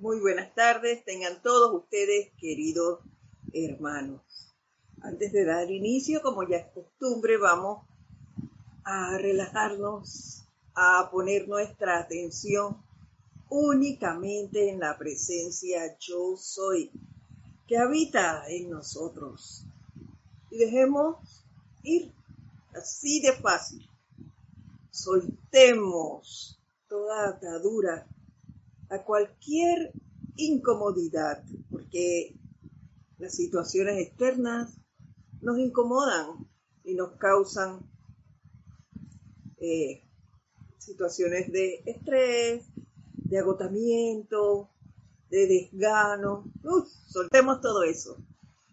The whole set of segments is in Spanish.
Muy buenas tardes, tengan todos ustedes, queridos hermanos. Antes de dar inicio, como ya es costumbre, vamos a relajarnos, a poner nuestra atención únicamente en la presencia yo soy que habita en nosotros. Y dejemos ir así de fácil. Soltemos toda atadura a cualquier incomodidad, porque las situaciones externas nos incomodan y nos causan eh, situaciones de estrés, de agotamiento, de desgano. soltemos todo eso,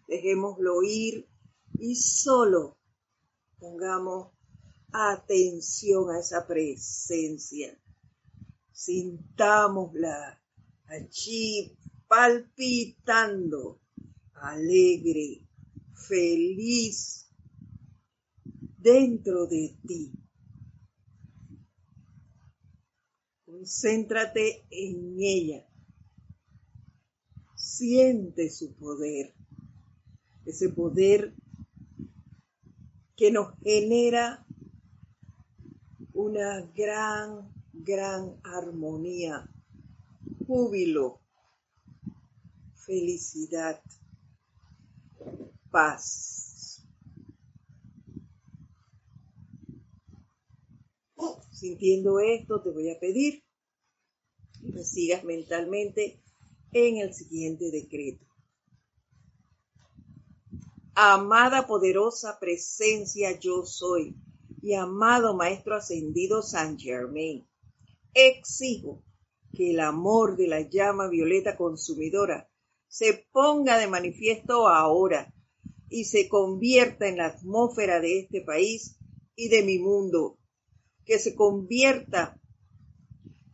dejémoslo ir y solo pongamos atención a esa presencia sintámosla allí palpitando, alegre, feliz, dentro de ti. Concéntrate en ella. Siente su poder, ese poder que nos genera una gran gran armonía, júbilo, felicidad, paz. Sintiendo esto, te voy a pedir que me sigas mentalmente en el siguiente decreto. Amada poderosa presencia yo soy y amado Maestro Ascendido San Germain exijo que el amor de la llama violeta consumidora se ponga de manifiesto ahora y se convierta en la atmósfera de este país y de mi mundo, que se convierta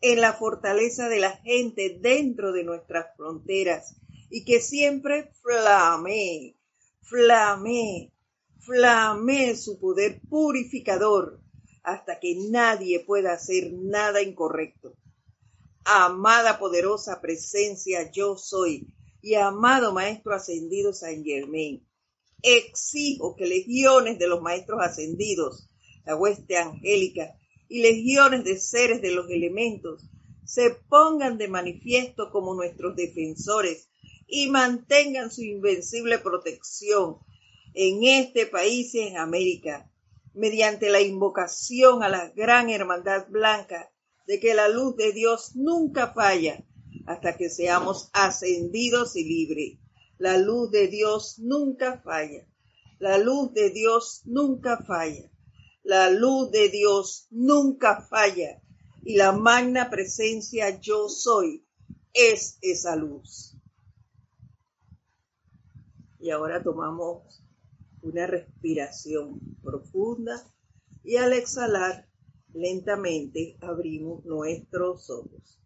en la fortaleza de la gente dentro de nuestras fronteras y que siempre flame, flame, flame su poder purificador hasta que nadie pueda hacer nada incorrecto. Amada poderosa presencia yo soy. Y amado Maestro Ascendido San Germain, exijo que legiones de los Maestros Ascendidos, la hueste angélica y legiones de seres de los elementos se pongan de manifiesto como nuestros defensores y mantengan su invencible protección en este país y en América mediante la invocación a la gran hermandad blanca de que la luz de Dios nunca falla hasta que seamos ascendidos y libres. La luz de Dios nunca falla. La luz de Dios nunca falla. La luz de Dios nunca falla. Y la magna presencia yo soy es esa luz. Y ahora tomamos una respiración profunda y al exhalar lentamente abrimos nuestros ojos.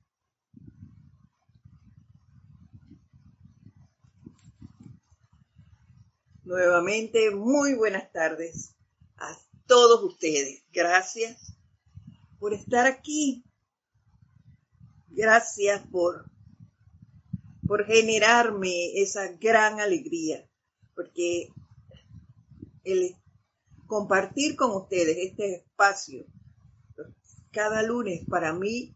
Nuevamente, muy buenas tardes a todos ustedes. Gracias por estar aquí. Gracias por, por generarme esa gran alegría, porque compartir con ustedes este espacio cada lunes para mí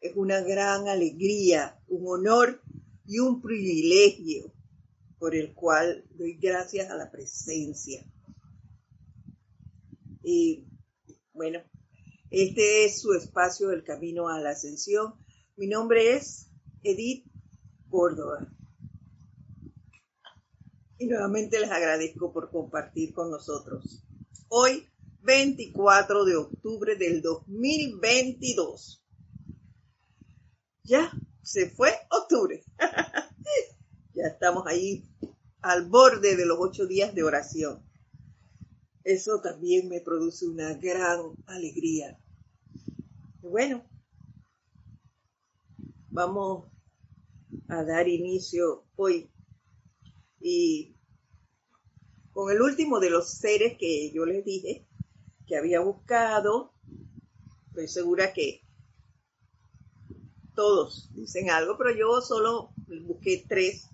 es una gran alegría, un honor y un privilegio por el cual doy gracias a la presencia. Y bueno, este es su espacio del camino a la ascensión. Mi nombre es Edith Córdoba. Y nuevamente les agradezco por compartir con nosotros. Hoy, 24 de octubre del 2022. Ya se fue octubre. ya estamos ahí al borde de los ocho días de oración. Eso también me produce una gran alegría. bueno, vamos a dar inicio hoy y con el último de los seres que yo les dije que había buscado, estoy segura que todos dicen algo, pero yo solo busqué tres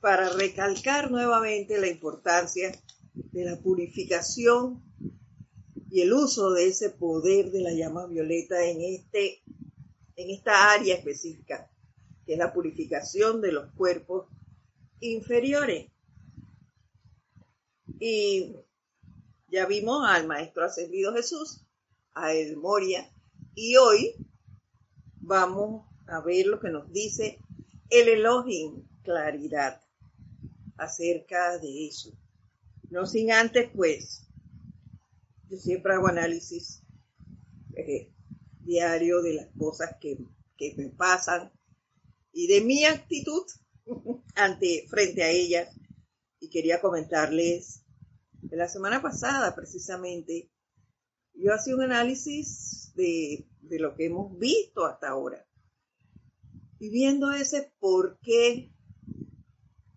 para recalcar nuevamente la importancia de la purificación y el uso de ese poder de la llama violeta en, este, en esta área específica, que es la purificación de los cuerpos inferiores. Y ya vimos al Maestro Ascendido Jesús, a El Moria, y hoy vamos a ver lo que nos dice el Elohim, claridad, acerca de eso. No sin antes, pues, yo siempre hago análisis eh, diario de las cosas que, que me pasan y de mi actitud ante, frente a ellas. Y quería comentarles, de la semana pasada precisamente, yo hacía un análisis de, de lo que hemos visto hasta ahora. Y viendo ese por qué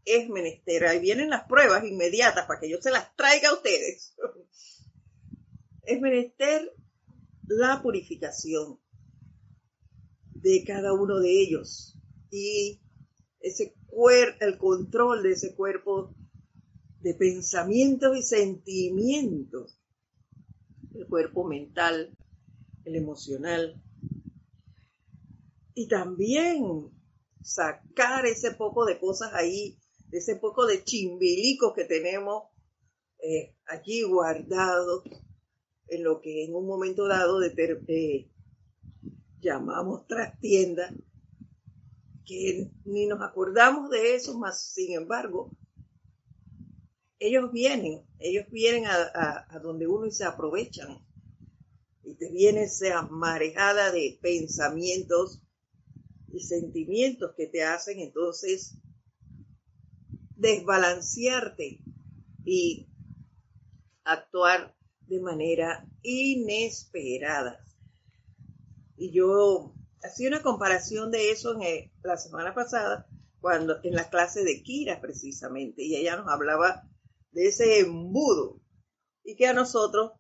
es menester, ahí vienen las pruebas inmediatas para que yo se las traiga a ustedes. es menester la purificación de cada uno de ellos y ese el control de ese cuerpo de pensamientos y sentimientos, el cuerpo mental, el emocional, y también sacar ese poco de cosas ahí, ese poco de chimbilicos que tenemos eh, allí guardados en lo que en un momento dado de eh, llamamos trastienda que ni nos acordamos de eso, más sin embargo, ellos vienen, ellos vienen a, donde uno y se aprovechan. Y te viene esa marejada de pensamientos y sentimientos que te hacen entonces desbalancearte y actuar de manera inesperada. Y yo hacía una comparación de eso en la semana pasada, cuando en la clase de Kira precisamente, y ella nos hablaba de ese embudo, y que a nosotros,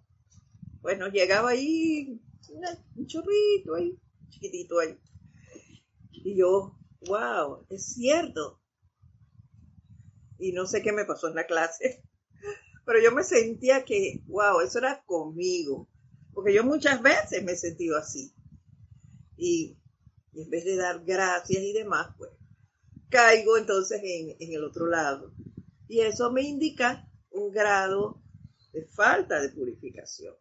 pues nos llegaba ahí un chorrito ahí, chiquitito ahí. Y yo, wow, es cierto. Y no sé qué me pasó en la clase, pero yo me sentía que, wow, eso era conmigo, porque yo muchas veces me he sentido así y, en vez de dar gracias y demás, pues caigo entonces en, en el otro lado. Y eso me indica un grado de falta de purificación.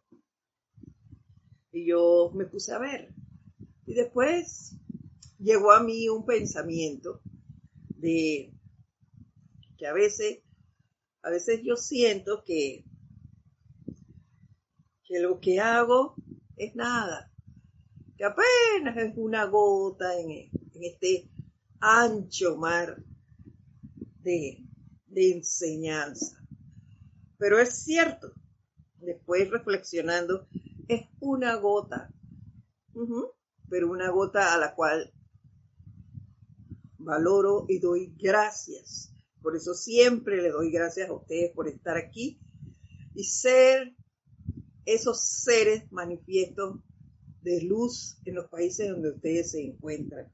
Y yo me puse a ver. Y después llegó a mí un pensamiento de que a veces, a veces yo siento que, que lo que hago es nada apenas es una gota en, este ancho mar de, enseñanza. Pero es cierto, después reflexionando, es una gota, pero una gota a la cual valoro y doy gracias. Por eso siempre le doy gracias a ustedes por estar aquí y ser esos seres manifiestos de luz en los países donde ustedes se encuentran.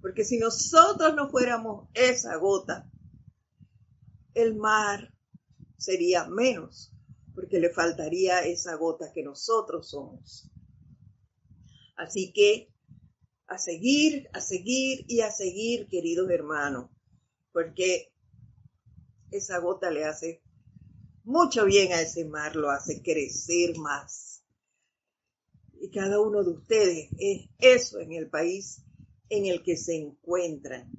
Porque si nosotros no fuéramos esa gota, el mar sería menos, porque le faltaría esa gota que nosotros somos. Así que a seguir, a seguir y a seguir, queridos hermanos, porque esa gota le hace mucho bien a ese mar, lo hace crecer más cada uno de ustedes es eso en el país en el que se encuentran.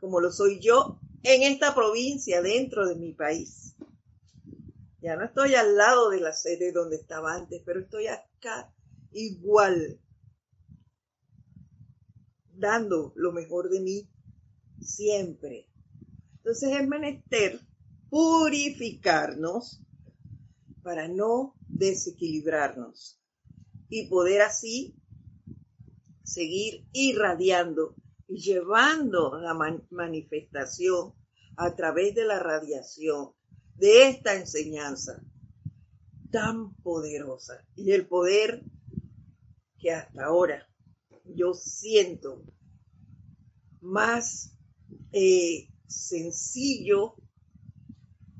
Como lo soy yo en esta provincia, dentro de mi país. Ya no estoy al lado de la sede donde estaba antes, pero estoy acá igual, dando lo mejor de mí siempre. Entonces es menester purificarnos para no desequilibrarnos y poder así seguir irradiando y llevando la manifestación a través de la radiación de esta enseñanza tan poderosa y el poder que hasta ahora yo siento más eh, sencillo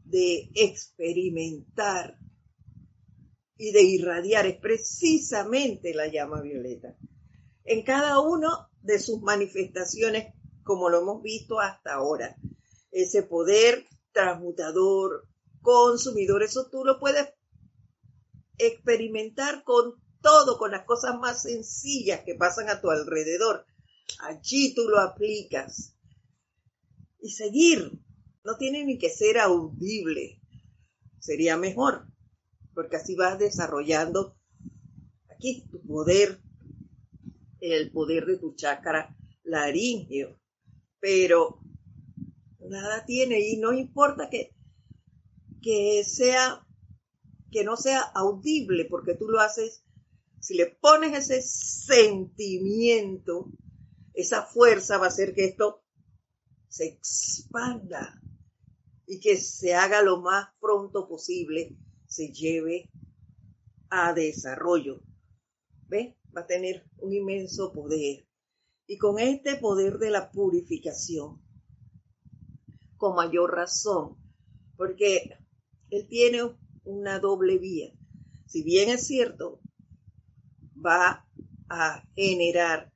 de experimentar y de irradiar es precisamente la llama violeta. En cada uno de sus manifestaciones, como lo hemos visto hasta ahora, ese poder transmutador, consumidor, eso tú lo puedes experimentar con todo, con las cosas más sencillas que pasan a tu alrededor. Allí tú lo aplicas. Y seguir. No tiene ni que ser audible. Sería mejor, porque así vas desarrollando aquí tu poder, el poder de tu chakra laringeo. Pero nada tiene y no importa que, que sea que no sea audible porque tú lo haces si le pones ese sentimiento esa fuerza va a hacer que esto se expanda y que se haga lo más pronto posible, se lleve a desarrollo. ¿Ves? Va a tener un inmenso poder. Y con este poder de la purificación, con mayor razón, porque él tiene una doble vía. Si bien es cierto, va a generar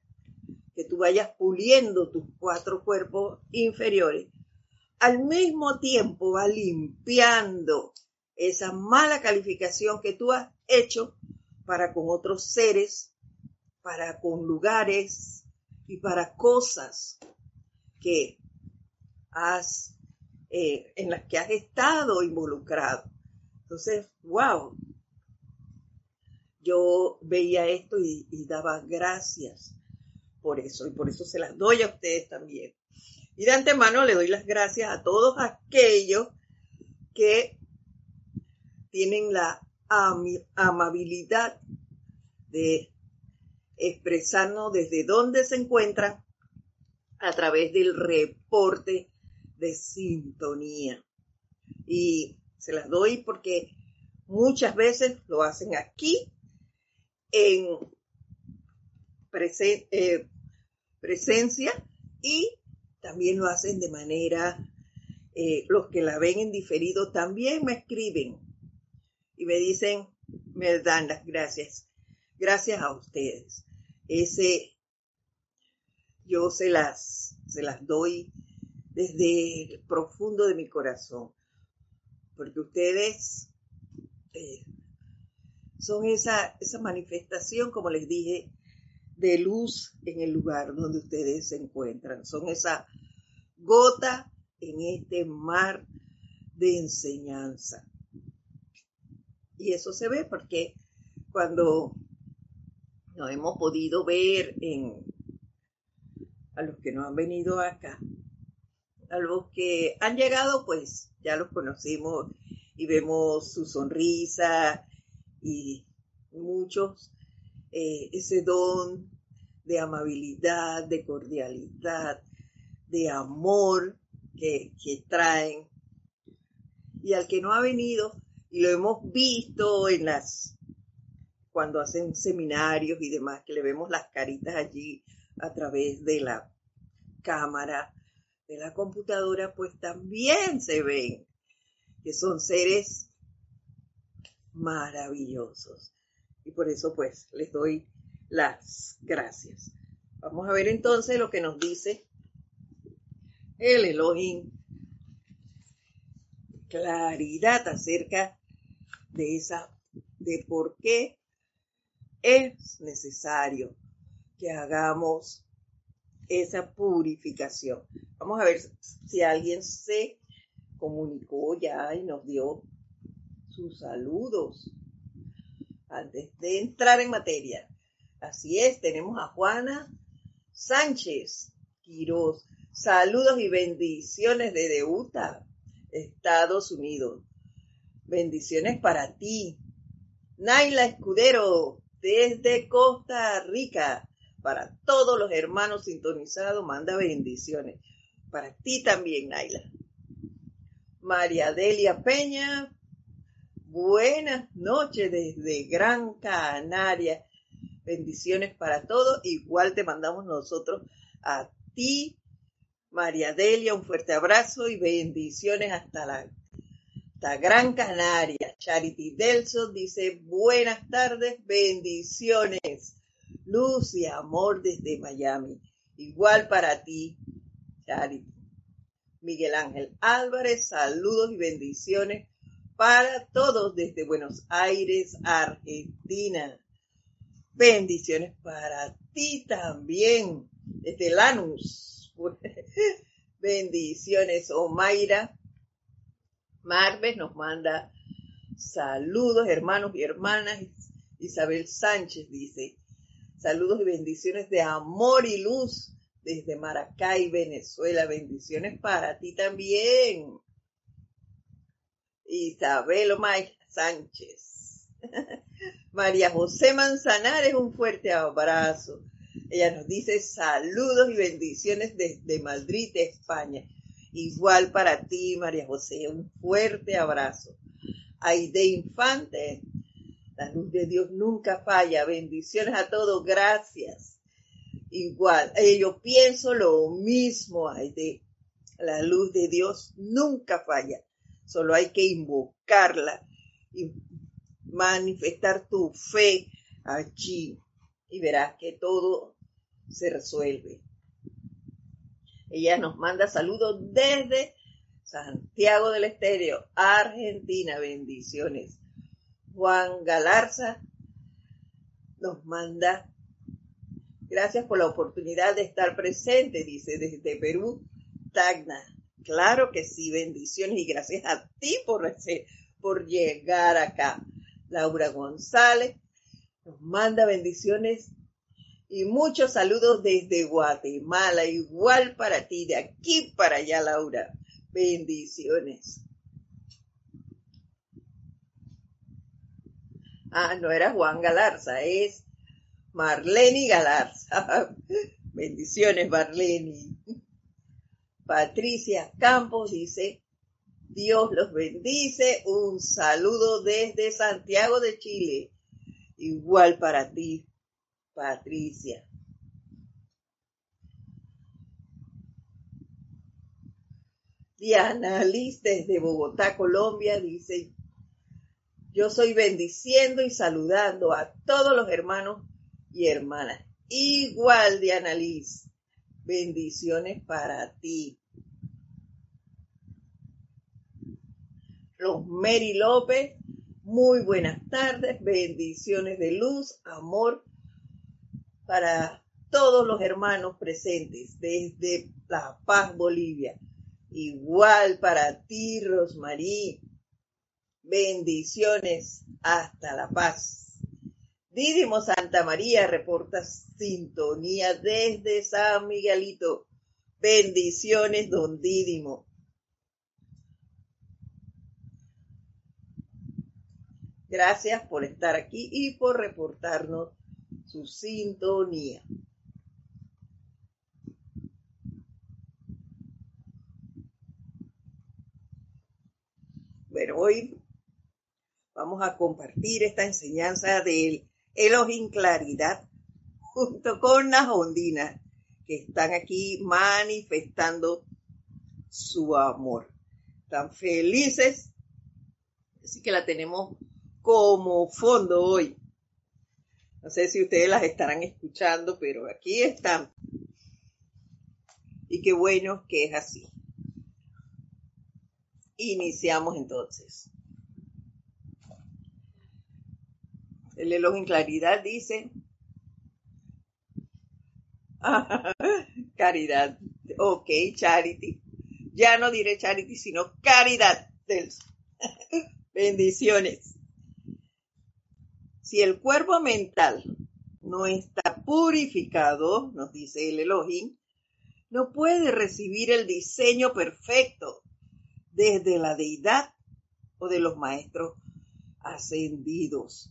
que tú vayas puliendo tus cuatro cuerpos inferiores, al mismo tiempo va limpiando esa mala calificación que tú has hecho para con otros seres, para con lugares y para cosas que has, eh, en las que has estado involucrado. Entonces, wow, yo veía esto y, y daba gracias por eso y por eso se las doy a ustedes también. Y de antemano le doy las gracias a todos aquellos que tienen la amabilidad de expresarnos desde dónde se encuentran a través del reporte de sintonía. Y se las doy porque muchas veces lo hacen aquí en eh, presencia y también lo hacen de manera, eh, los que la ven en diferido también me escriben y me dicen, me dan las gracias. Gracias a ustedes. Ese, yo se las, se las doy desde el profundo de mi corazón, porque ustedes eh, son esa, esa manifestación, como les dije, de luz en el lugar donde ustedes se encuentran. Son esa gota en este mar de enseñanza. Y eso se ve porque cuando nos hemos podido ver en a los que no han venido acá, a los que han llegado, pues ya los conocimos y vemos su sonrisa y muchos eh, ese don de amabilidad, de cordialidad, de amor que traen. Y al que no ha venido, y lo hemos visto en las, cuando hacen seminarios y demás, que le vemos las caritas allí a través de la cámara, de la computadora, pues también se ven que son seres maravillosos. Y por eso pues les doy las gracias. Vamos a ver entonces lo que nos dice el Elohim. Claridad acerca de esa, de por qué es necesario que hagamos esa purificación. Vamos a ver si alguien se comunicó ya y nos dio sus saludos antes de entrar en materia. Así es, tenemos a Juana Sánchez Quiroz. Saludos y bendiciones de Utah, Estados Unidos. Bendiciones para ti. Naila Escudero, desde Costa Rica. Para todos los hermanos sintonizados, manda bendiciones. Para ti también, Naila. María Delia Peña, Buenas noches desde Gran Canaria. Bendiciones para todos. Igual te mandamos nosotros a ti, María Delia, un fuerte abrazo y bendiciones hasta la Gran Canaria. Charity Delson dice buenas tardes, bendiciones. Luz y amor desde Miami. Igual para ti, Charity. Miguel Ángel Álvarez, saludos y bendiciones para todos desde Buenos Aires, Argentina. Bendiciones para ti también, desde Lanús. Bendiciones, Omaira. Marves nos manda saludos, hermanos y hermanas. Isabel Sánchez dice, saludos y bendiciones de amor y luz desde Maracay, Venezuela. Bendiciones para ti también. Isabel Omay Sánchez. María José Manzanares, un fuerte abrazo. Ella nos dice saludos y bendiciones desde Madrid, España. Igual para ti, María José, un fuerte abrazo. Aide Infante, la luz de Dios nunca falla. Bendiciones a todos, gracias. Igual, eh, yo pienso lo mismo, Aide. La luz de Dios nunca falla. Solo hay que invocarla y manifestar tu fe allí y verás que todo se resuelve. Ella nos manda saludos desde Santiago del Estéreo, Argentina. Bendiciones. Juan Galarza nos manda gracias por la oportunidad de estar presente, dice desde Perú, Tacna. Claro que sí, bendiciones y gracias a ti por, por llegar acá. Laura González nos manda bendiciones y muchos saludos desde Guatemala, igual para ti, de aquí para allá, Laura. Bendiciones. Ah, no era Juan Galarza, es Marlene Galarza. Bendiciones, Marlene. Patricia Campos dice, Dios los bendice. Un saludo desde Santiago de Chile. Igual para ti, Patricia. Diana Liz desde Bogotá, Colombia, dice, yo soy bendiciendo y saludando a todos los hermanos y hermanas. Igual, Diana Liz, bendiciones para ti. Rosemary López, muy buenas tardes, bendiciones de luz, amor para todos los hermanos presentes desde La Paz, Bolivia. Igual para ti, Rosmarí. Bendiciones hasta La Paz. Dídimo Santa María reporta sintonía desde San Miguelito. Bendiciones, don Dídimo. Gracias por estar aquí y por reportarnos su sintonía. Bueno, hoy vamos a compartir esta enseñanza del Elohim Claridad junto con las ondinas que están aquí manifestando su amor. Están felices, así que la tenemos como fondo hoy. No sé si ustedes las estarán escuchando, pero aquí están. Y qué bueno que es así. Iniciamos entonces. El elogio en claridad dice, caridad, ok, charity. Ya no diré charity, sino caridad. Bendiciones. Si el cuerpo mental no está purificado, nos dice el Elohim, no puede recibir el diseño perfecto desde la deidad o de los maestros ascendidos,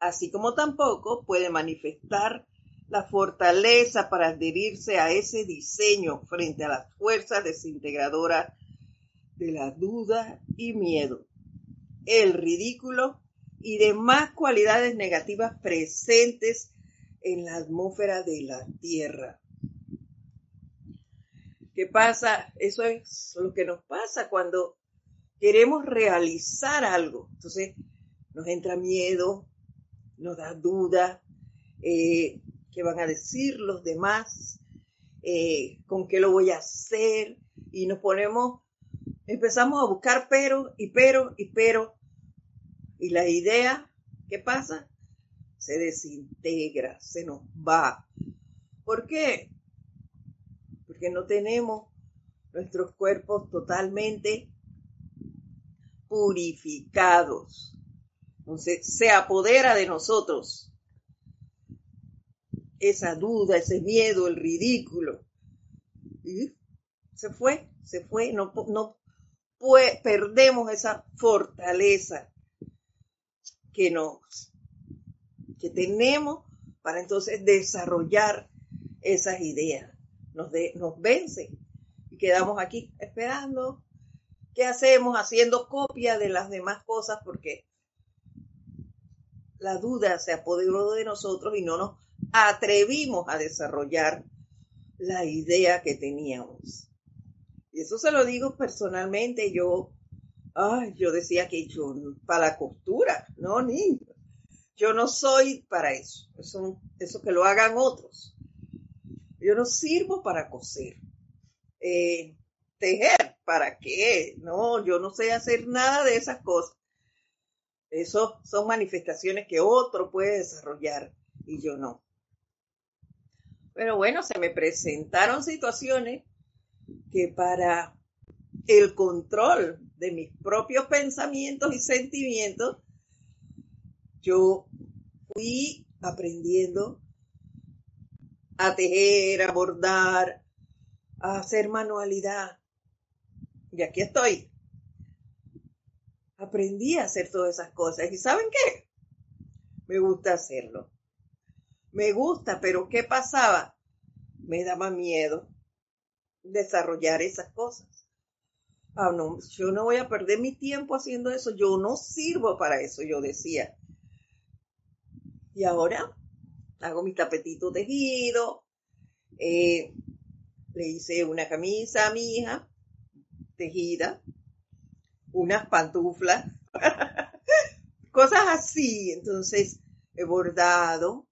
así como tampoco puede manifestar la fortaleza para adherirse a ese diseño frente a las fuerzas desintegradoras de la duda y miedo, el ridículo y demás cualidades negativas presentes en la atmósfera de la Tierra. ¿Qué pasa? Eso es lo que nos pasa cuando queremos realizar algo. Entonces nos entra miedo, nos da duda, eh, qué van a decir los demás, eh, con qué lo voy a hacer, y nos ponemos, empezamos a buscar pero y pero y pero, y la idea, ¿qué pasa? Se desintegra, se nos va. ¿Por qué? Porque no tenemos nuestros cuerpos totalmente purificados. Entonces se apodera de nosotros esa duda, ese miedo, el ridículo. Y se fue, se fue, no, no perdemos esa fortaleza que nos que tenemos para entonces desarrollar esas ideas. Nos, nos vence y quedamos aquí esperando. ¿Qué hacemos? Haciendo copia de las demás cosas porque la duda se apoderó de nosotros y no nos atrevimos a desarrollar la idea que teníamos. Y eso se lo digo personalmente, yo, ay, yo decía que yo, para la costura, no, niño, yo no soy para eso, eso, eso que lo hagan otros. Yo no sirvo para coser. Eh, tejer, ¿para qué? No, yo no sé hacer nada de esas cosas. Eso son manifestaciones que otro puede desarrollar y yo no. Pero bueno, se me presentaron situaciones que para el control de mis propios pensamientos y sentimientos, yo fui aprendiendo a tejer, a bordar, a hacer manualidad. Y aquí estoy. Aprendí a hacer todas esas cosas. ¿Y saben qué? Me gusta hacerlo me gusta, pero ¿qué pasaba? Me daba miedo desarrollar esas cosas. Ah, no, yo no voy a perder mi tiempo haciendo eso, yo no sirvo para eso, yo decía. Y ahora hago mi tapetito tejido, eh, le hice una camisa a mi hija tejida, unas pantuflas, cosas así. Entonces he bordado,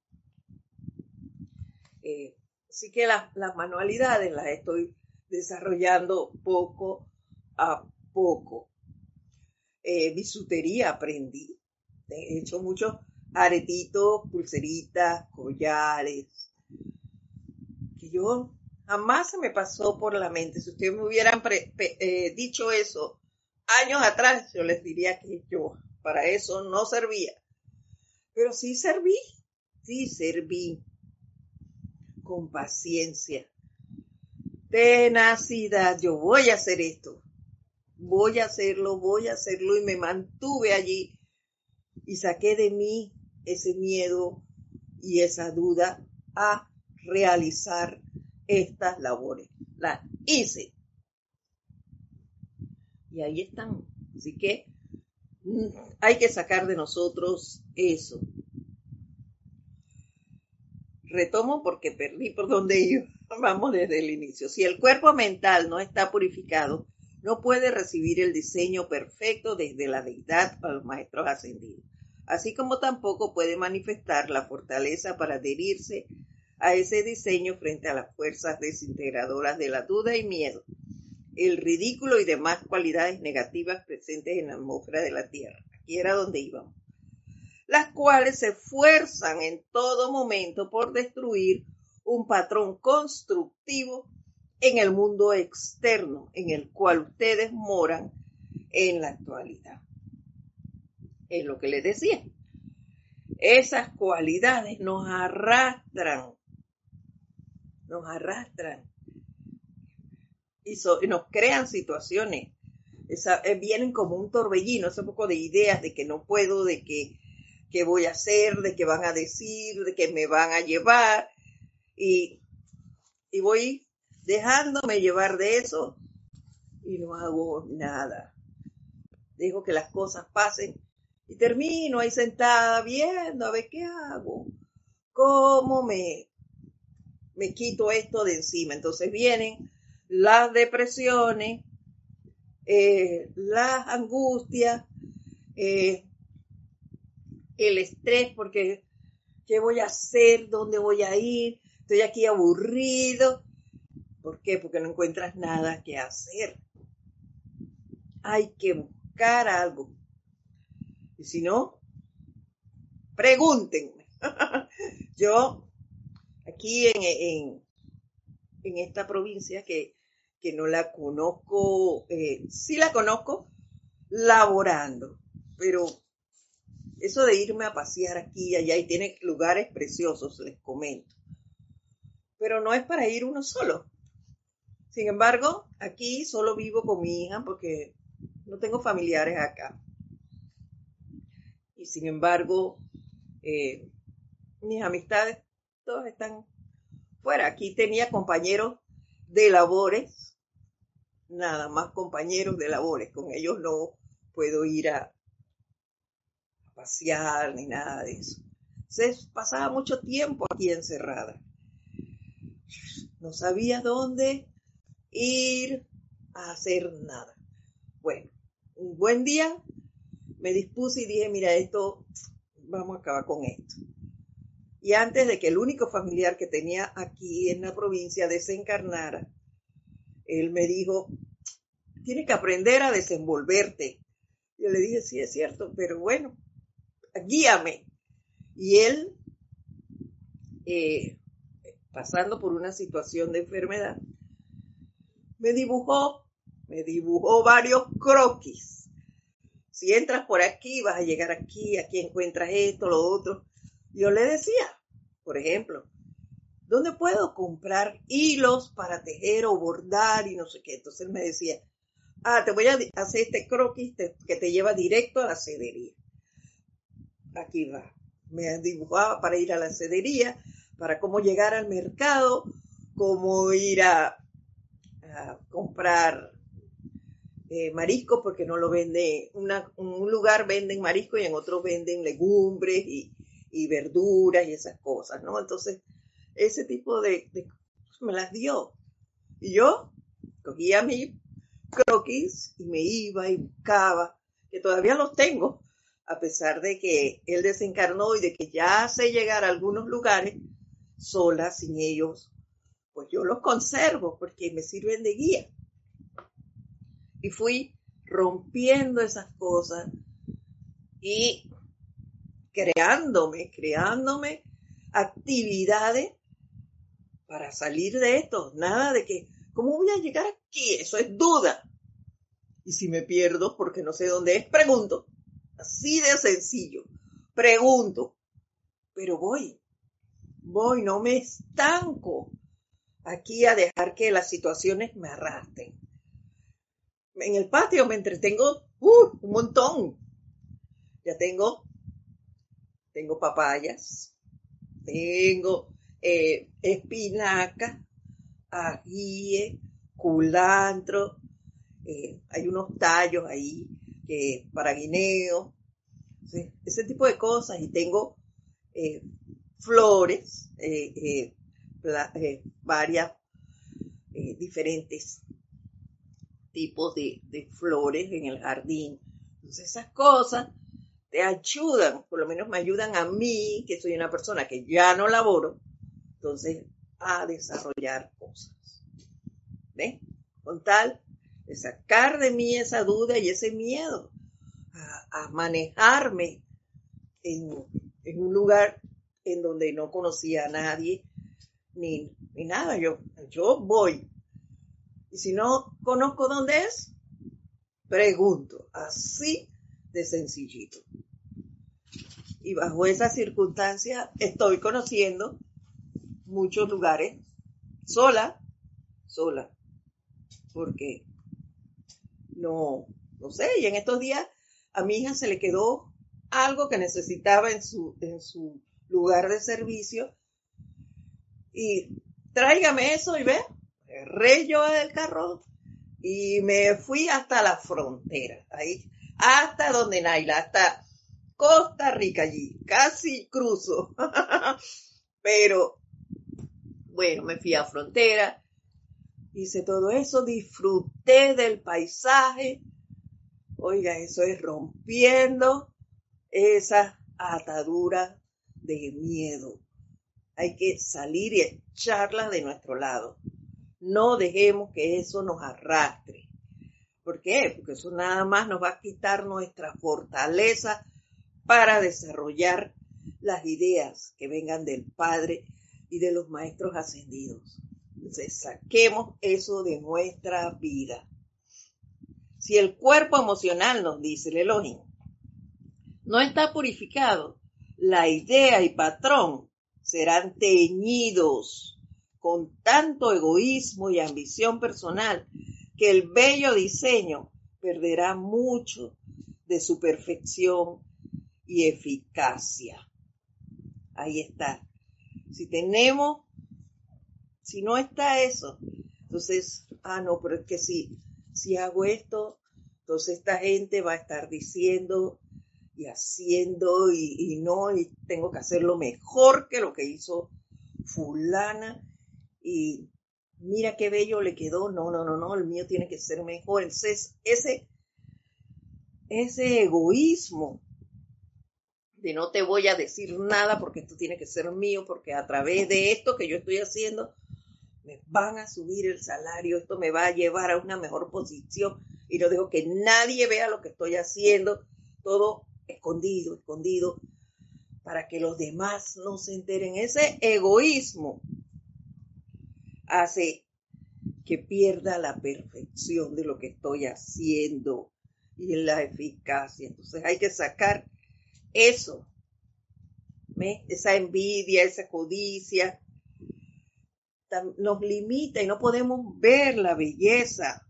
eh, así que las, manualidades las estoy desarrollando poco a poco. Eh, bisutería aprendí. He hecho muchos aretitos, pulseritas, collares, que yo jamás se me pasó por la mente. Si ustedes me hubieran eh, dicho eso años atrás, yo les diría que yo para eso no servía. Pero sí serví, sí serví con paciencia, tenacidad. Yo voy a hacer esto, voy a hacerlo, voy a hacerlo y me mantuve allí y saqué de mí ese miedo y esa duda a realizar estas labores. Las hice. Y ahí están. Así que mm, hay que sacar de nosotros eso, Retomo porque perdí por donde iba. Vamos desde el inicio. Si el cuerpo mental no está purificado, no puede recibir el diseño perfecto desde la deidad a los maestros ascendidos, así como tampoco puede manifestar la fortaleza para adherirse a ese diseño frente a las fuerzas desintegradoras de la duda y miedo, el ridículo y demás cualidades negativas presentes en la atmósfera de la Tierra. Aquí era donde íbamos las cuales se esfuerzan en todo momento por destruir un patrón constructivo en el mundo externo en el cual ustedes moran en la actualidad. Es lo que les decía. Esas cualidades nos arrastran, nos arrastran y, nos crean situaciones. Eh, vienen como un torbellino, ese poco de ideas de que no puedo, de que qué voy a hacer, de qué van a decir, de qué me van a llevar. Y, y voy dejándome llevar de eso y no hago nada. Dejo que las cosas pasen y termino ahí sentada viendo a ver qué hago. ¿cómo me, me quito esto de encima? Entonces vienen las depresiones, eh, las angustias, eh, el estrés, porque ¿qué voy a hacer? ¿Dónde voy a ir? Estoy aquí aburrido. ¿Por qué? Porque no encuentras nada que hacer. Hay que buscar algo. Y si no, pregúntenme. Yo, aquí en, en, esta provincia que, que, no la conozco, eh, sí la conozco laborando, pero eso de irme a pasear aquí y allá y tiene lugares preciosos, les comento. Pero no es para ir uno solo. Sin embargo, aquí solo vivo con mi hija porque no tengo familiares acá. Y sin embargo, eh, mis amistades, todos están fuera. Aquí tenía compañeros de labores, nada más compañeros de labores. Con ellos no puedo ir a, pasear ni nada de eso. Se pasaba mucho tiempo aquí encerrada. No sabía dónde ir a hacer nada. Bueno, un buen día me dispuse y dije, mira, esto, vamos a acabar con esto. Y antes de que el único familiar que tenía aquí en la provincia desencarnara, él me dijo, tienes que aprender a desenvolverte. Yo le dije, sí, es cierto, pero bueno, guíame. Y él, eh, pasando por una situación de enfermedad, me dibujó, me dibujó varios croquis. Si entras por aquí, vas a llegar aquí, aquí encuentras esto, lo otro. Yo le decía, por ejemplo, ¿dónde puedo comprar hilos para tejer o bordar y no sé qué? Entonces él me decía, ah, te voy a hacer este croquis que te lleva directo a la cedería. Aquí va. Me dibujaba para ir a la cedería, para cómo llegar al mercado, cómo ir a, comprar eh, marisco, porque no lo vende, un lugar venden marisco y en otro venden legumbres y, verduras y esas cosas, ¿no? Entonces, ese tipo de, me las dio. Y yo cogía mi croquis y me iba y buscaba, que todavía los tengo, a pesar de que él desencarnó y de que ya sé llegar a algunos lugares sola, sin ellos, pues yo los conservo porque me sirven de guía. Y fui rompiendo esas cosas y creándome, creándome actividades para salir de esto. Nada de que, ¿cómo voy a llegar aquí? Eso es duda. Y si me pierdo porque no sé dónde es, pregunto. Así de sencillo. Pregunto. Pero voy. Voy, no me estanco aquí a dejar que las situaciones me arrastren. En el patio me entretengo uh, un montón. Ya tengo tengo papayas, tengo eh, espinaca, ajíe, culantro, eh, hay unos tallos ahí que para guineo, ese tipo de cosas y tengo eh, flores, varias diferentes tipos de, de flores en el jardín. Entonces esas cosas te ayudan, por lo menos me ayudan a mí, que soy una persona que ya no laboro, entonces a desarrollar cosas. ¿Ves? Con tal de sacar de mí esa duda y ese miedo a, manejarme en, un lugar en donde no conocía a nadie ni, ni nada. Yo, yo voy. Y si no conozco dónde es, pregunto. Así de sencillito. Y bajo esa circunstancia estoy conociendo muchos lugares sola, sola, porque no, no sé, y en estos días a mi hija se le quedó algo que necesitaba en su, en su lugar de servicio y tráigame eso y ve, rey yo el carro y me fui hasta la frontera, ahí, hasta donde Naila, hasta Costa Rica allí, casi cruzo. Pero bueno, me fui a frontera, hice todo eso, disfruté del paisaje. Oiga, eso es rompiendo esa atadura de miedo. Hay que salir y echarla de nuestro lado. No dejemos que eso nos arrastre. ¿Por qué? Porque eso nada más nos va a quitar nuestra fortaleza para desarrollar las ideas que vengan del Padre y de los maestros ascendidos. Entonces, saquemos eso de nuestra vida. Si el cuerpo emocional, nos dice el Elohim, no está purificado, la idea y patrón serán teñidos con tanto egoísmo y ambición personal que el bello diseño perderá mucho de su perfección y eficacia. Ahí está. Si tenemos, si no está eso, entonces, ah, no, pero es que si, si hago esto, entonces esta gente va a estar diciendo y haciendo y, y no, y tengo que hacerlo mejor que lo que hizo fulana. Y mira qué bello le quedó, no, no, no, no, el mío tiene que ser mejor. Entonces, ese, ese egoísmo de no te voy a decir nada porque esto tiene que ser mío, porque a través de esto que yo estoy haciendo, me van a subir el salario, esto me va a llevar a una mejor posición. Y no dejo que nadie vea lo que estoy haciendo, todo escondido, escondido, para que los demás no se enteren. Ese egoísmo hace que pierda la perfección de lo que estoy haciendo y la eficacia. Entonces hay que sacar eso, esa envidia, esa codicia, nos limita y no podemos ver la belleza,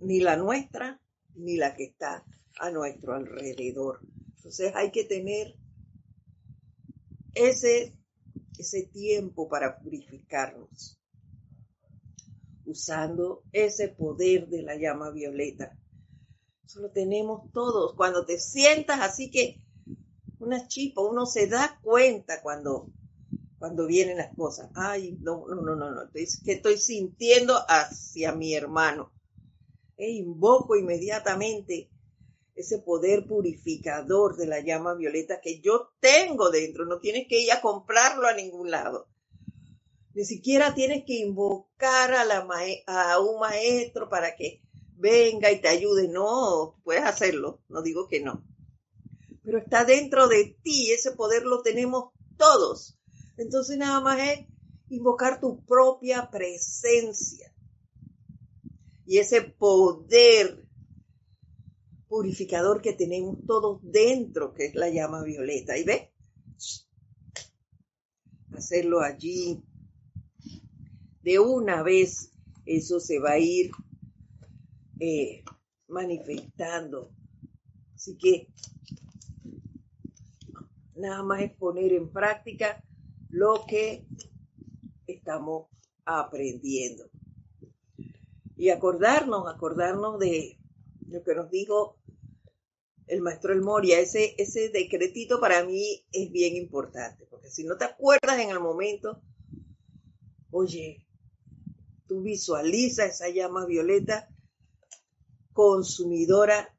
ni la nuestra, ni la que está a nuestro alrededor. Entonces hay que tener ese ese tiempo para purificarnos, usando ese poder de la llama violeta. Eso lo tenemos todos. Cuando te sientas así que una chispa, uno se da cuenta cuando, cuando vienen las cosas. Ay, no, no, no, no, no. Es que estoy sintiendo hacia mi hermano. E invoco inmediatamente ese poder purificador de la llama violeta que yo tengo dentro. No tienes que ir a comprarlo a ningún lado. Ni siquiera tienes que invocar a, a un maestro para que venga y te ayude. No, puedes hacerlo. No digo que no. Pero está dentro de ti. Ese poder lo tenemos todos. Entonces nada más es invocar tu propia presencia. Y ese poder purificador que tenemos todos dentro, que es la llama violeta. ¿Y ve? Hacerlo allí. De una vez eso se va a ir eh, manifestando. Así que nada más es poner en práctica lo que estamos aprendiendo. Y acordarnos, acordarnos de lo que nos dijo el maestro El Moria, ese, ese decretito para mí es bien importante, porque si no te acuerdas en el momento, oye, tú visualiza esa llama violeta consumidora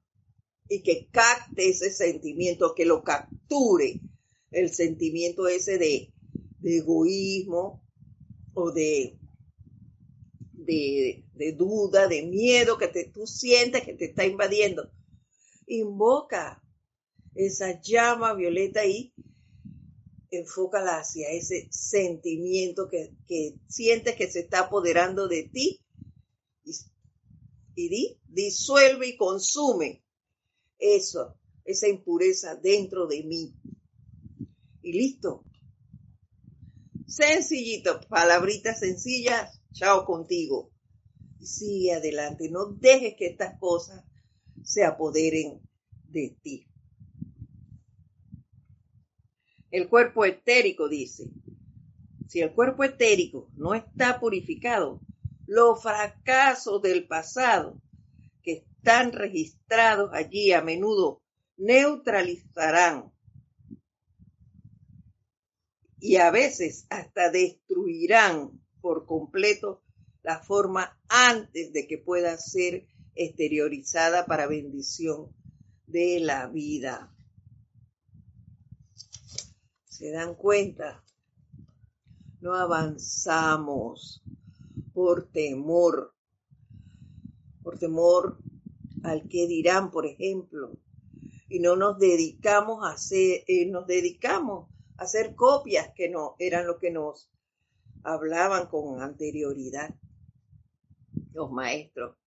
y que capte ese sentimiento, que lo capture el sentimiento ese de, de egoísmo o de de, duda, de miedo que te, tú sientes que te está invadiendo. Invoca esa llama violeta y enfócala hacia ese sentimiento que, sientes que se está apoderando de ti y, y disuelve y consume eso, esa impureza dentro de mí. Y listo. Sencillito, palabritas sencillas, chao contigo. Sigue adelante, no dejes que estas cosas se apoderen de ti. El cuerpo etérico dice, si el cuerpo etérico no está purificado, los fracasos del pasado que están registrados allí a menudo neutralizarán y a veces hasta destruirán por completo la forma antes de que pueda ser exteriorizada para bendición de la vida. ¿Se dan cuenta? No avanzamos por temor, por temor al que dirán, por ejemplo, y no nos dedicamos a hacer, eh, nos dedicamos a hacer copias que no eran lo que nos hablaban con anterioridad los maestros,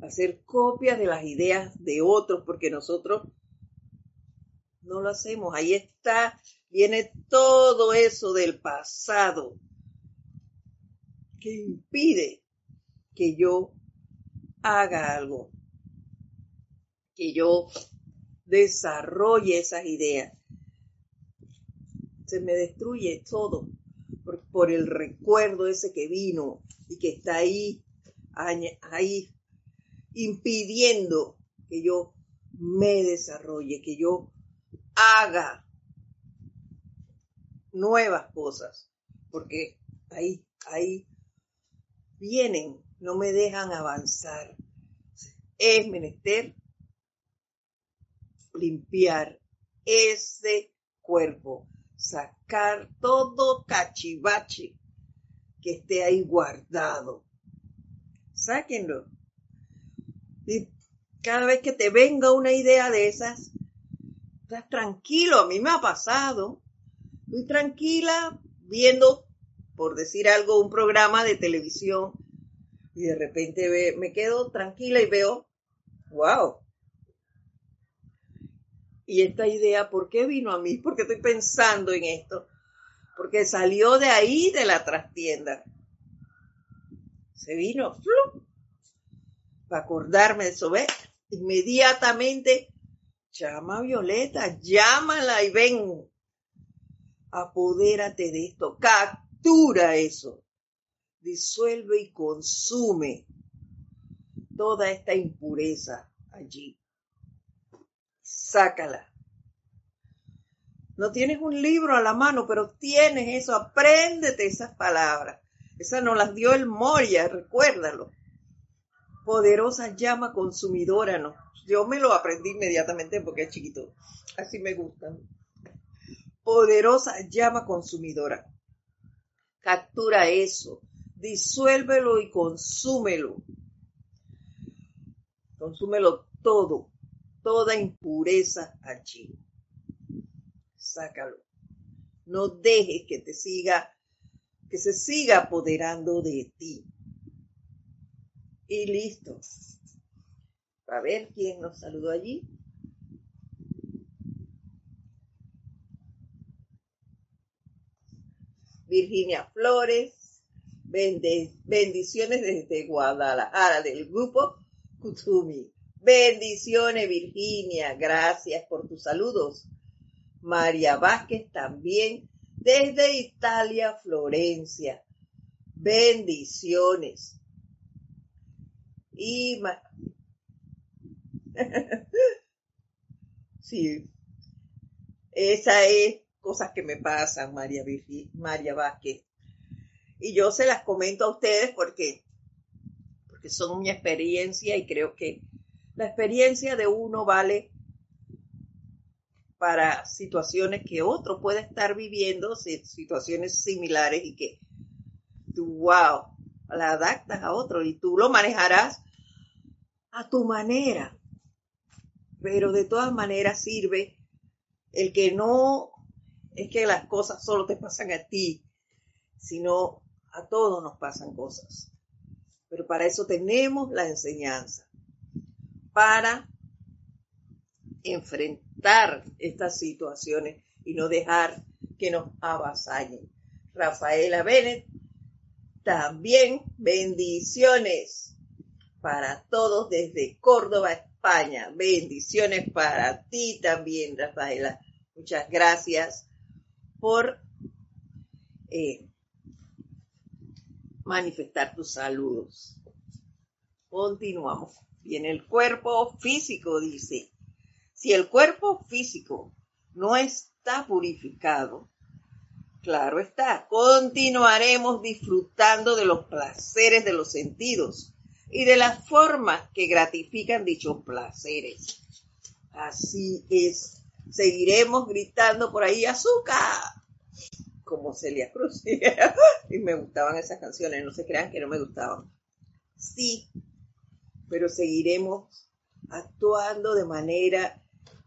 hacer copias de las ideas de otros, porque nosotros no lo hacemos. Ahí está, viene todo eso del pasado que impide que yo haga algo, que yo desarrolle esas ideas. Se me destruye todo por, el recuerdo ese que vino y que está ahí, ahí, impidiendo que yo me desarrolle, que yo haga nuevas cosas, porque ahí, ahí vienen, no me dejan avanzar. Es menester limpiar ese cuerpo, sacar todo cachivache que esté ahí guardado. Sáquenlo. Y cada vez que te venga una idea de esas, estás tranquilo. A mí me ha pasado. Muy tranquila viendo, por decir algo, un programa de televisión y de repente me quedo tranquila y veo, wow, y esta idea, ¿por qué vino a mí? Porque estoy pensando en esto. Porque salió de ahí, de la trastienda. Se vino, para acordarme de eso, ¿ves? Inmediatamente, llama a Violeta, llámala y ven. Apodérate de esto, captura eso. Disuelve y consume toda esta impureza allí sácala. No tienes un libro a la mano, pero tienes eso, apréndete esas palabras. Esas nos las dio el Moria, recuérdalo. Poderosa llama consumidora, no. Yo me lo aprendí inmediatamente porque es chiquito. Así me gustan. Poderosa llama consumidora. Captura eso, disuélvelo y consúmelo. Consúmelo todo toda impureza allí. Sácalo. No dejes que te siga, que se siga apoderando de ti. Y listo. A ver quién nos saludó allí. Virginia Flores, bendiciones desde Guadalajara del grupo Kutumi. Bendiciones, Virginia. Gracias por tus saludos. María Vázquez también desde Italia, Florencia. Bendiciones. Y sí, esa es cosas que me pasan, María, María Vázquez. Y yo se las comento a ustedes porque, porque son mi experiencia y creo que la experiencia de uno vale para situaciones que otro puede estar viviendo, situaciones similares y que tú, wow, la adaptas a otro y tú lo manejarás a tu manera. Pero de todas maneras sirve el que no es que las cosas solo te pasan a ti, sino a todos nos pasan cosas. Pero para eso tenemos la enseñanza para enfrentar estas situaciones y no dejar que nos avasallen. Rafaela Bennett, también bendiciones para todos desde Córdoba, España. Bendiciones para ti también, Rafaela. Muchas gracias por eh, manifestar tus saludos. Continuamos. Viene el cuerpo físico, dice. Si el cuerpo físico no está purificado, Claro está, continuaremos disfrutando de los placeres de los sentidos y de las formas que gratifican dichos placeres. Así es, seguiremos gritando por ahí azúcar, como Celia Cruz. y me gustaban esas canciones, no se crean que no me gustaban. Sí, pero seguiremos actuando de manera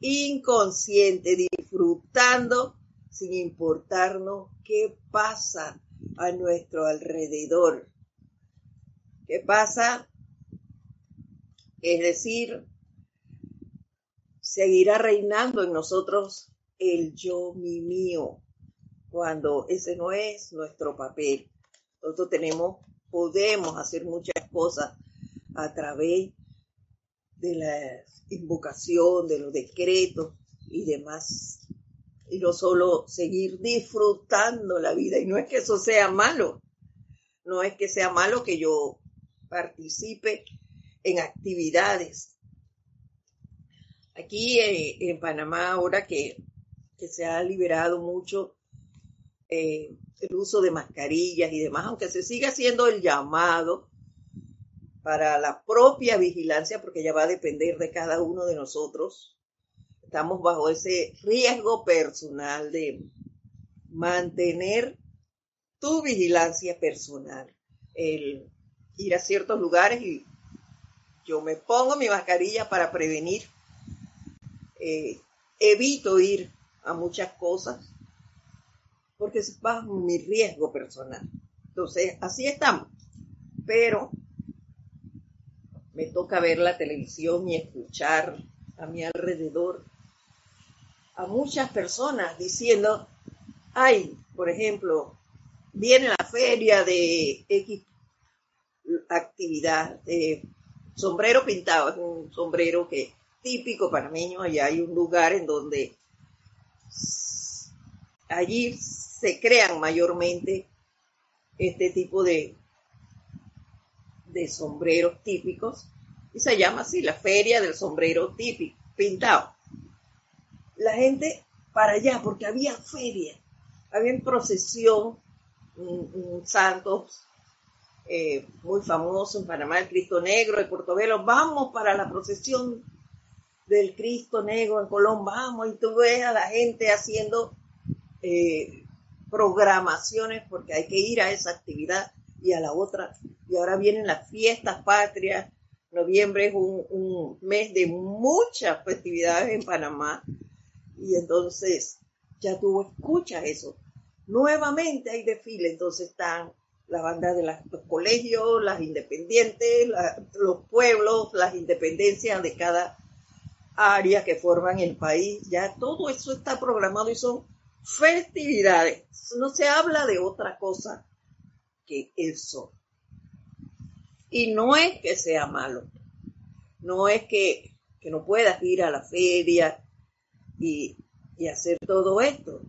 inconsciente, disfrutando sin importarnos qué pasa a nuestro alrededor. ¿Qué pasa? Es decir, seguirá reinando en nosotros el yo, mi mío, cuando ese no es nuestro papel. Nosotros tenemos, podemos hacer muchas cosas a través de la invocación, de los decretos y demás y no solo seguir disfrutando la vida. Y no es que eso sea malo, no es que sea malo que yo participe en actividades. Aquí eh, en Panamá, ahora que, se ha liberado mucho eh, el uso de mascarillas y demás, aunque se siga haciendo el llamado para la propia vigilancia, porque ya va a depender de cada uno de nosotros, estamos bajo ese riesgo personal de mantener tu vigilancia personal, el ir a ciertos lugares y yo me pongo mi mascarilla para prevenir, eh, evito ir a muchas cosas porque es bajo mi riesgo personal. Entonces, así estamos. Pero me toca ver la televisión y escuchar a mi alrededor a muchas personas diciendo, ay, por ejemplo, viene la feria de X actividad, de sombrero pintado, es un sombrero que típico panameño, allá hay un lugar en donde allí se crean mayormente este tipo de, de sombreros típicos y se llama así la feria del sombrero típico pintado. La gente para allá, porque había feria, había procesión, un, santos eh, muy famoso en Panamá, el Cristo Negro de Portobelo, vamos para la procesión del Cristo Negro en Colón, vamos, y tú ves a la gente haciendo eh, programaciones porque hay que ir a esa actividad y a la otra. Y ahora vienen las fiestas patrias. Noviembre es un, mes de muchas festividades en Panamá y entonces ya tú escuchas eso. Nuevamente hay desfile, entonces están la banda de los colegios, las independientes, los pueblos, las independencias de cada área que forman el país. Ya todo eso está programado y son festividades. No se habla de otra cosa que eso. Y no es que sea malo. No es que, que no puedas ir a la feria, y, hacer todo esto.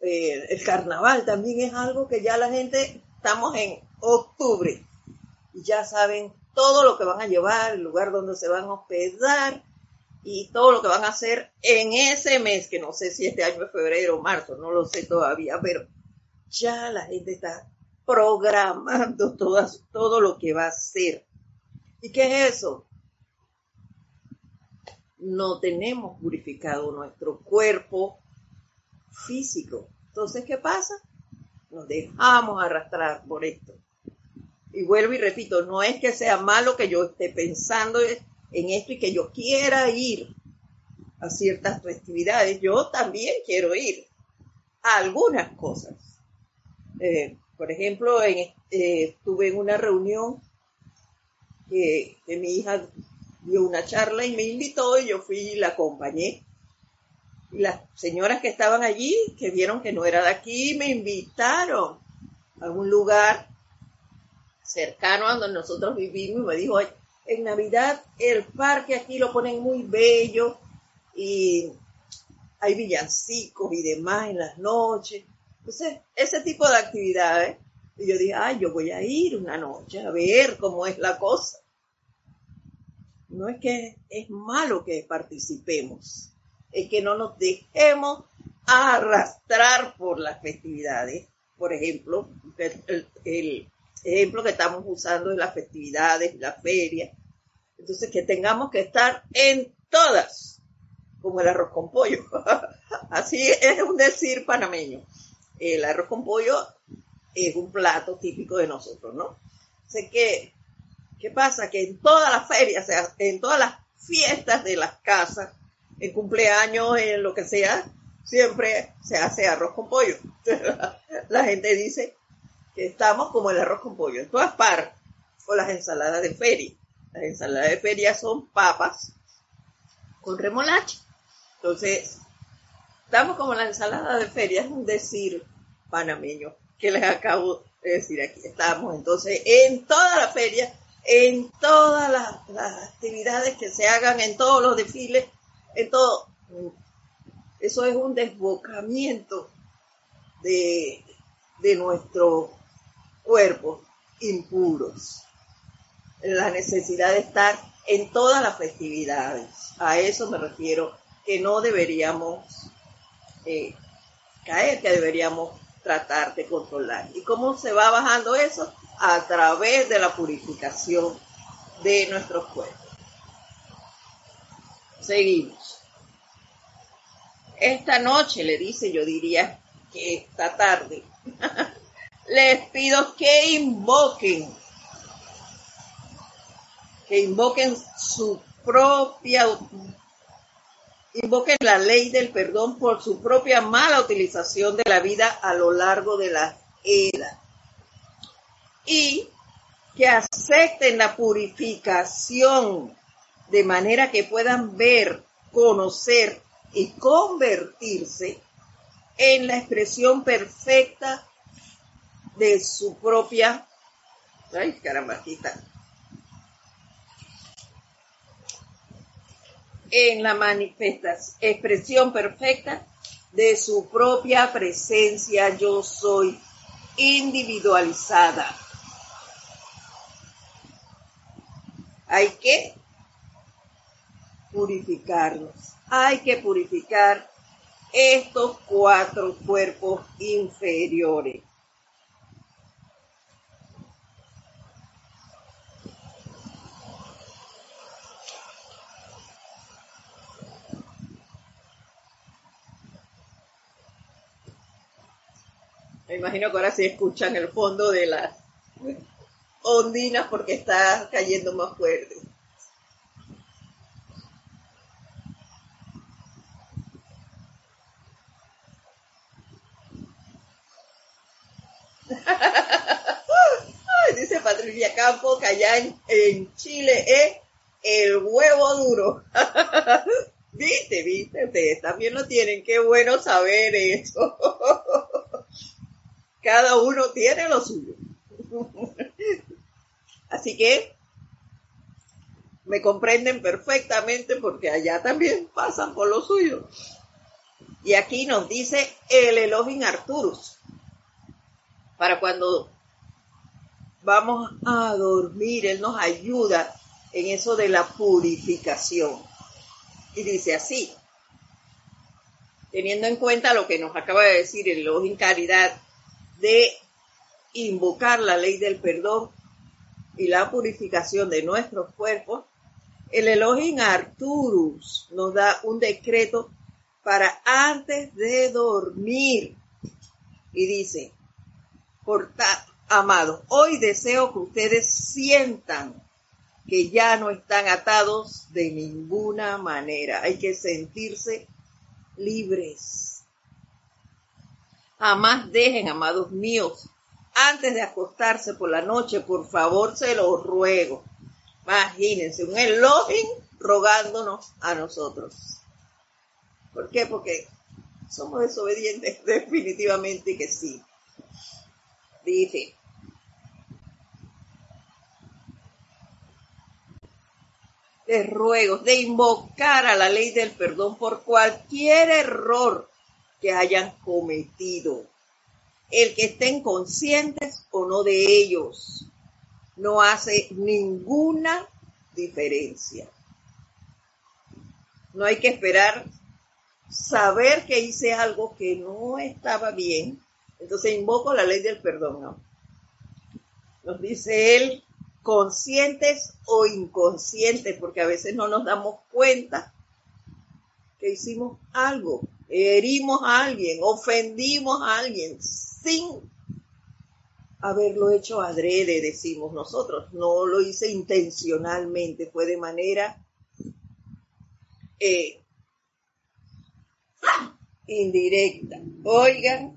Eh, el carnaval también es algo que ya la gente, estamos en octubre, y ya saben todo lo que van a llevar, el lugar donde se van a hospedar y todo lo que van a hacer en ese mes, que no sé si este año es febrero o marzo, no lo sé todavía, pero ya la gente está programando todo lo que va a hacer. ¿Y qué es eso? no tenemos purificado nuestro cuerpo físico. Entonces, ¿qué pasa? Nos dejamos arrastrar por esto. Y vuelvo y repito, no es que sea malo que yo esté pensando en esto y que yo quiera ir a ciertas festividades. Yo también quiero ir a algunas cosas. Eh, por ejemplo, en, eh, estuve en una reunión que, que mi hija dio una charla y me invitó y yo fui y la acompañé. Y las señoras que estaban allí, que vieron que no era de aquí, me invitaron a un lugar cercano a donde nosotros vivimos y me dijo, en Navidad el parque aquí lo ponen muy bello y hay villancicos y demás en las noches. Entonces, ese tipo de actividades. Y yo dije, ay, yo voy a ir una noche a ver cómo es la cosa. No es que es malo que participemos, es que no nos dejemos arrastrar por las festividades. Por ejemplo, el, ejemplo que estamos usando es las festividades, la feria. Entonces, que tengamos que estar en todas, como el arroz con pollo. Así es un decir panameño. El arroz con pollo es un plato típico de nosotros, ¿no? Sé que, ¿qué pasa? Que en todas las ferias, en todas las fiestas de las casas, en cumpleaños, en lo que sea, siempre se hace arroz con pollo. la gente dice que estamos como el arroz con pollo en todas partes, o las ensaladas de feria. Las ensaladas de feria son papas con remolacha. Entonces, estamos como la ensalada de feria, decir panameño que les acabo de decir aquí. Estamos entonces en toda la feria, en todas las, actividades que se hagan, en todos los desfiles, en todo. Eso es un desbocamiento de, de nuestro cuerpo impuros. La necesidad de estar en todas las festividades. A eso me refiero, que no deberíamos eh, caer, que deberíamos tratar de controlar. ¿Y cómo se va bajando eso? A través de la purificación de nuestros cuerpos. Seguimos. Esta noche, le dice, yo diría que esta tarde, les pido que invoquen, que invoquen su propia, invoquen la ley del perdón por su propia mala utilización de la vida a lo largo de la era. Y que acepten la purificación de manera que puedan ver, conocer y convertirse en la expresión perfecta de su propia, ay caramba, en la manifestación, expresión perfecta de su propia presencia yo soy individualizada. Hay que purificarnos. Hay que purificar estos cuatro cuerpos inferiores. Me imagino que ahora sí escuchan el fondo de las ondinas porque está cayendo más fuerte. dice Patricia Campo que allá en, Chile es el huevo duro. viste, viste, ustedes también lo tienen, qué bueno saber eso. Cada uno tiene lo suyo. Así que me comprenden perfectamente porque allá también pasan por lo suyo. Y aquí nos dice el Elohim Arturus. Para cuando vamos a dormir, Él nos ayuda en eso de la purificación. Y dice así, teniendo en cuenta lo que nos acaba de decir el Elohim Caridad, de invocar la ley del perdón y la purificación de nuestros cuerpos, el Elohim Arturus nos da un decreto para antes de dormir. Y dice, por amados, hoy deseo que ustedes sientan que ya no están atados de ninguna manera. Hay que sentirse libres Jamás dejen, amados míos, antes de acostarse por la noche, por favor, se los ruego. Imagínense, un Elohim rogándonos a nosotros. ¿Por qué? Porque somos desobedientes, definitivamente que sí. Dice, les ruego de invocar a la ley del perdón por cualquier error que hayan cometido. El que estén conscientes o no de ellos no hace ninguna diferencia. No hay que esperar saber que hice algo que no estaba bien, entonces invoco la ley del perdón. ¿no? Nos dice él, conscientes o inconscientes, porque a veces no nos damos cuenta que hicimos algo, herimos a alguien, ofendimos a alguien sin haberlo hecho adrede, decimos nosotros. No lo hice intencionalmente, fue de manera eh, indirecta. Oigan,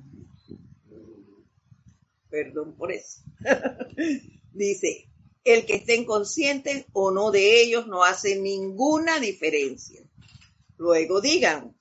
perdón por eso. Dice, el que estén conscientes o no de ellos no hace ninguna diferencia. Luego digan,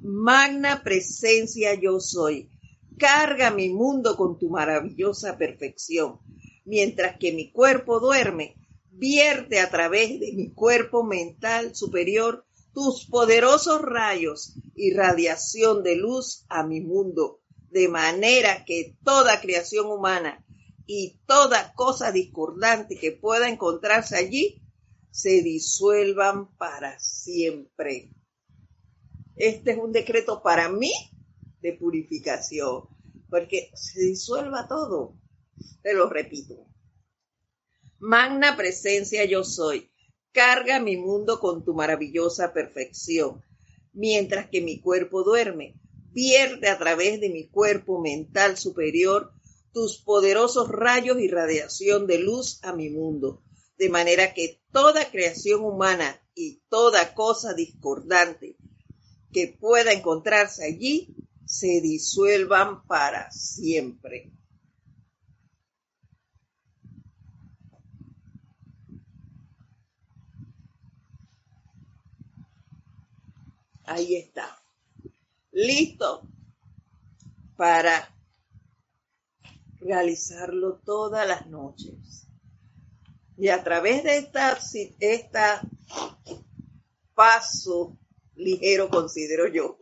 magna presencia yo soy Carga mi mundo con tu maravillosa perfección. Mientras que mi cuerpo duerme, vierte a través de mi cuerpo mental superior tus poderosos rayos y radiación de luz a mi mundo, de manera que toda creación humana y toda cosa discordante que pueda encontrarse allí se disuelvan para siempre. Este es un decreto para mí de purificación, porque se disuelva todo. Te lo repito. Magna presencia yo soy. Carga mi mundo con tu maravillosa perfección. Mientras que mi cuerpo duerme, pierde a través de mi cuerpo mental superior tus poderosos rayos y radiación de luz a mi mundo, de manera que toda creación humana y toda cosa discordante que pueda encontrarse allí se disuelvan para siempre. Ahí está. Listo para realizarlo todas las noches. Y a través de esta, esta paso ligero, considero yo,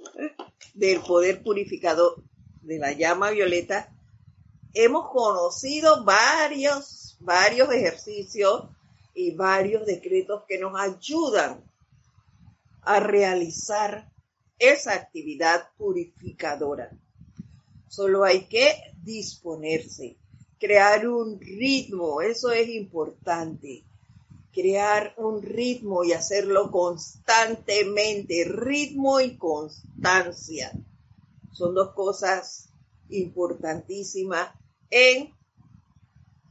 del poder purificador de la llama violeta, hemos conocido varios, varios ejercicios y varios decretos que nos ayudan a realizar esa actividad purificadora. Solo hay que disponerse, crear un ritmo, eso es importante crear un ritmo y hacerlo constantemente. Ritmo y constancia son dos cosas importantísimas en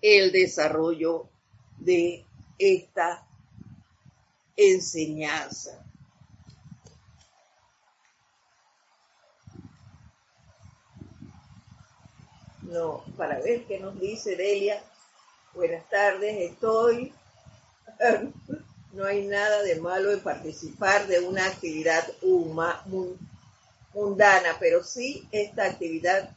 el desarrollo de esta enseñanza. No, para ver qué nos dice Delia. Buenas tardes, estoy no hay nada de malo en participar de una actividad mundana, pero sí esta actividad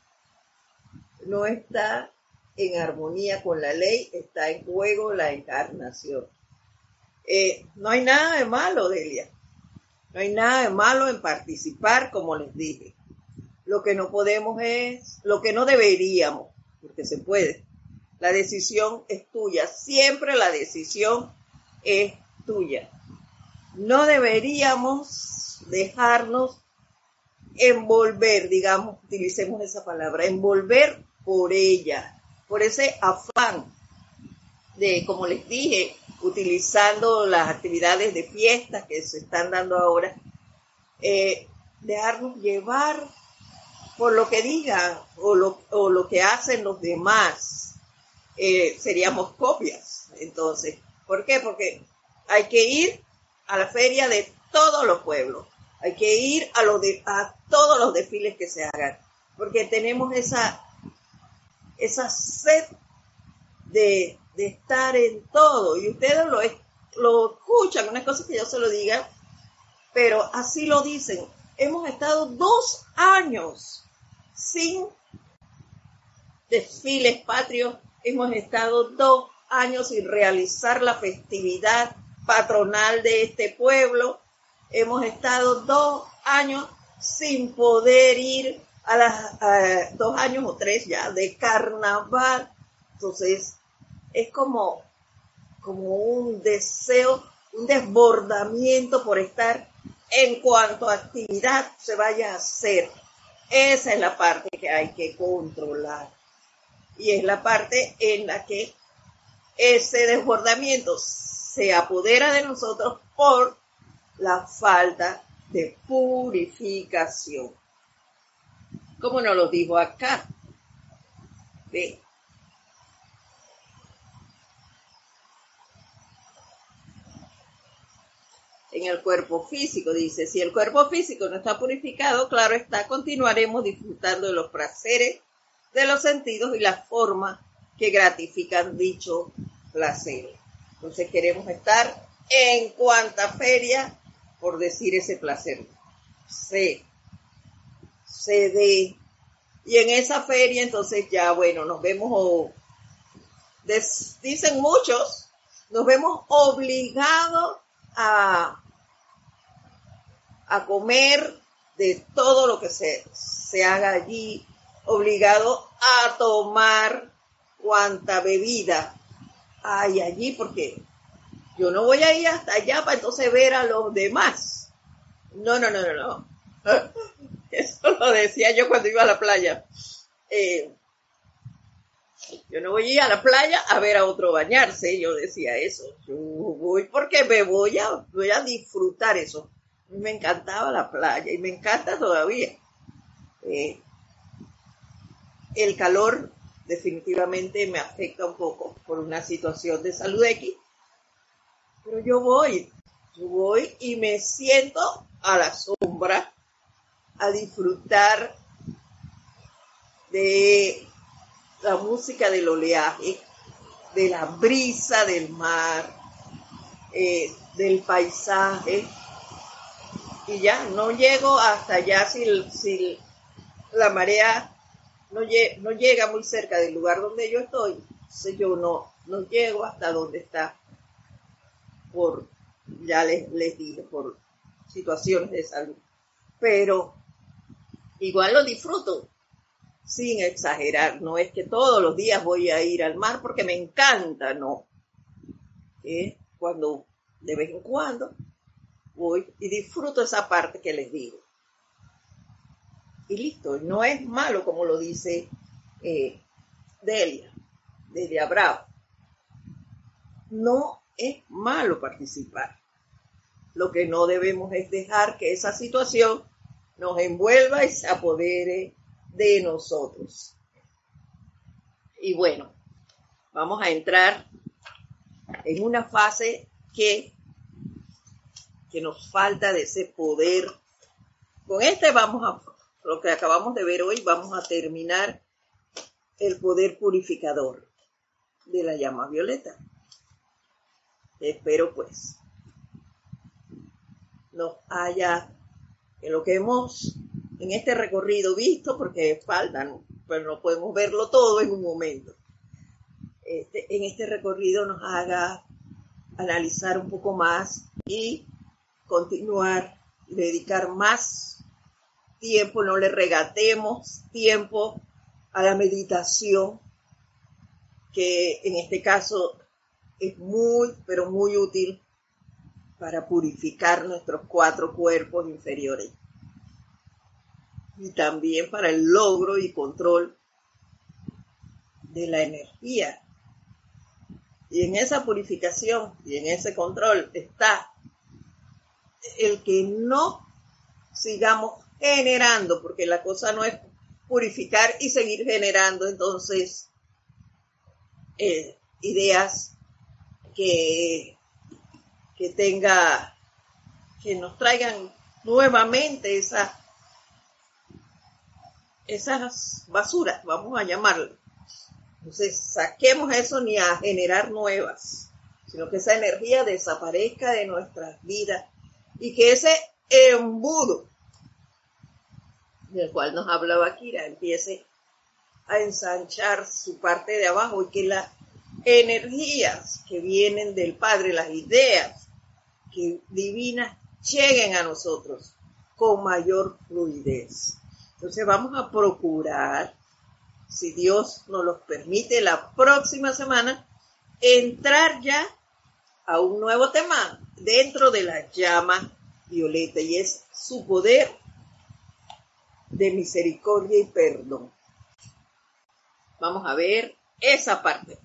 no está en armonía con la ley, está en juego la encarnación. Eh, no hay nada de malo, Delia. No hay nada de malo en participar, como les dije. Lo que no podemos es, lo que no deberíamos, porque se puede. La decisión es tuya. Siempre la decisión es tuya. No deberíamos dejarnos envolver, digamos, utilicemos esa palabra, envolver por ella, por ese afán de, como les dije, utilizando las actividades de fiestas que se están dando ahora, eh, dejarnos llevar por lo que digan o lo, o lo que hacen los demás. Eh, seríamos copias. Entonces, ¿Por qué? Porque hay que ir a la feria de todos los pueblos, hay que ir a, todos los desfiles que se hagan, porque tenemos esa, esa sed de, estar en todo, y ustedes lo, lo escuchan, una cosa que yo se lo diga, pero así lo dicen. Hemos estado dos años sin desfiles patrios, hemos estado dos años sin realizar la festividad patronal de este pueblo. Hemos estado dos años sin poder ir a las dos años o tres ya de carnaval. Entonces, es como, como un deseo, un desbordamiento por estar en cuanto a actividad se vaya a hacer. Esa es la parte que hay que controlar. Y es la parte en la que ese desbordamiento se apodera de nosotros por la falta de purificación. Como nos lo dijo acá. Ve. En el cuerpo físico, dice, si el cuerpo físico no está purificado, claro está, continuaremos disfrutando de los placeres de los sentidos y la forma que gratifican dicho placer. Entonces queremos estar en cuanta feria, por decir ese placer, se dé. Y en esa feria entonces ya, bueno, nos vemos, o, dicen muchos, nos vemos obligados a, a comer de todo lo que se, se haga allí, obligado a tomar cuanta bebida hay allí, porque yo no voy a ir hasta allá para entonces ver a los demás. No, no, no, no, no. Eso lo decía yo cuando iba a la playa. Eh, yo no voy a ir a la playa a ver a otro bañarse, yo decía eso. Yo voy porque me voy a, voy a disfrutar eso. Me encantaba la playa y me encanta todavía. Eh, el calor definitivamente me afecta un poco por una situación de salud X, pero yo voy, yo voy y me siento a la sombra a disfrutar de la música del oleaje, de la brisa del mar, eh, del paisaje. Y ya, no llego hasta allá si, si la marea no, llega muy cerca del lugar donde yo estoy, entonces yo no, no llego hasta donde está por, ya les, les dije, por situaciones de salud. Pero igual lo disfruto, sin exagerar. No es que todos los días voy a ir al mar porque me encanta, no. Cuando de vez en cuando voy y disfruto esa parte que les digo y listo. No es malo como lo dice eh, Delia, Delia Bravo. No es malo participar. Lo que no debemos es dejar que esa situación nos envuelva y se apodere de nosotros. Y bueno, vamos a entrar en una fase que, que nos falta de ese poder. Con este vamos a lo que acabamos de ver hoy, vamos a terminar el poder purificador de la llama violeta. Espero pues nos haya en lo que hemos en este recorrido visto, porque faltan, pero no podemos verlo todo en un momento. Este, en este recorrido nos haga analizar un poco más y continuar, dedicar más tiempo, no le regatemos tiempo a la meditación, que en este caso es muy, pero muy útil para purificar nuestros cuatro cuerpos inferiores y también para el logro y control de la energía. Y en esa purificación y en ese control está el que no sigamos generando, porque la cosa no es purificar y seguir generando entonces eh, ideas que, que tenga, que nos traigan nuevamente esa, esas basuras, vamos a llamarlo. Entonces, saquemos eso ni a generar nuevas, sino que esa energía desaparezca de nuestras vidas y que ese embudo del cual nos hablaba Kira, empiece a ensanchar su parte de abajo y que las energías que vienen del Padre, las ideas que divinas lleguen a nosotros con mayor fluidez. Entonces vamos a procurar, si Dios nos lo permite, la próxima semana, entrar ya a un nuevo tema dentro de la llama violeta y es su poder de misericordia y perdón. Vamos a ver esa parte.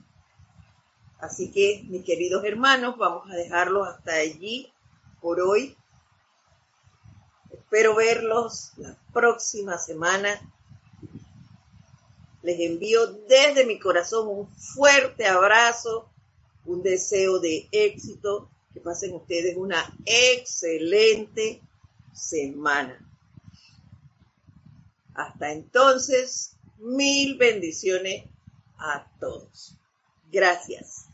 Así que, mis queridos hermanos, vamos a dejarlos hasta allí por hoy. Espero verlos la próxima semana. Les envío desde mi corazón un fuerte abrazo, un deseo de éxito. Que pasen ustedes una excelente semana. Hasta entonces, mil bendiciones a todos. Gracias.